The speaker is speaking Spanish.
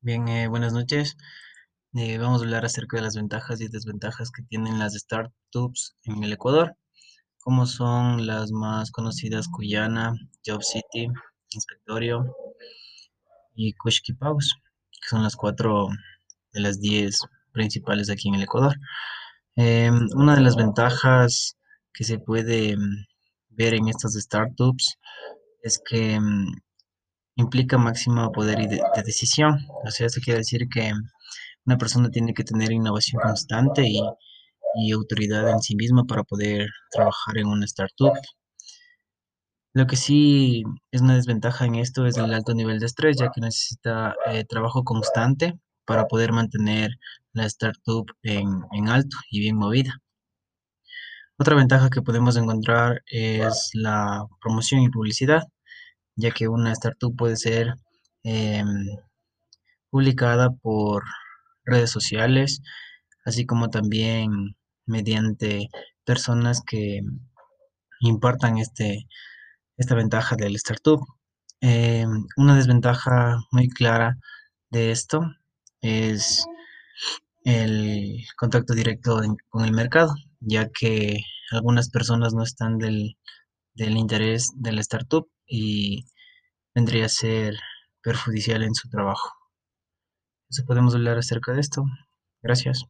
Bien, eh, buenas noches. Eh, vamos a hablar acerca de las ventajas y desventajas que tienen las startups en el Ecuador, como son las más conocidas Cuyana, Job City, Inspectorio y Kushki que son las cuatro de las diez principales aquí en el Ecuador. Eh, una de las ventajas que se puede ver en estas startups es que mm, implica máximo poder de decisión. O sea, eso quiere decir que una persona tiene que tener innovación constante y, y autoridad en sí misma para poder trabajar en una startup. Lo que sí es una desventaja en esto es el alto nivel de estrés, ya que necesita eh, trabajo constante para poder mantener la startup en, en alto y bien movida. Otra ventaja que podemos encontrar es la promoción y publicidad, ya que una startup puede ser em, publicada por redes sociales, así como también mediante personas que impartan este, esta ventaja del startup. Eh, una desventaja muy clara de esto es el contacto directo con el mercado, ya que algunas personas no están del, del interés de la startup y vendría a ser perjudicial en su trabajo. Eso podemos hablar acerca de esto. Gracias.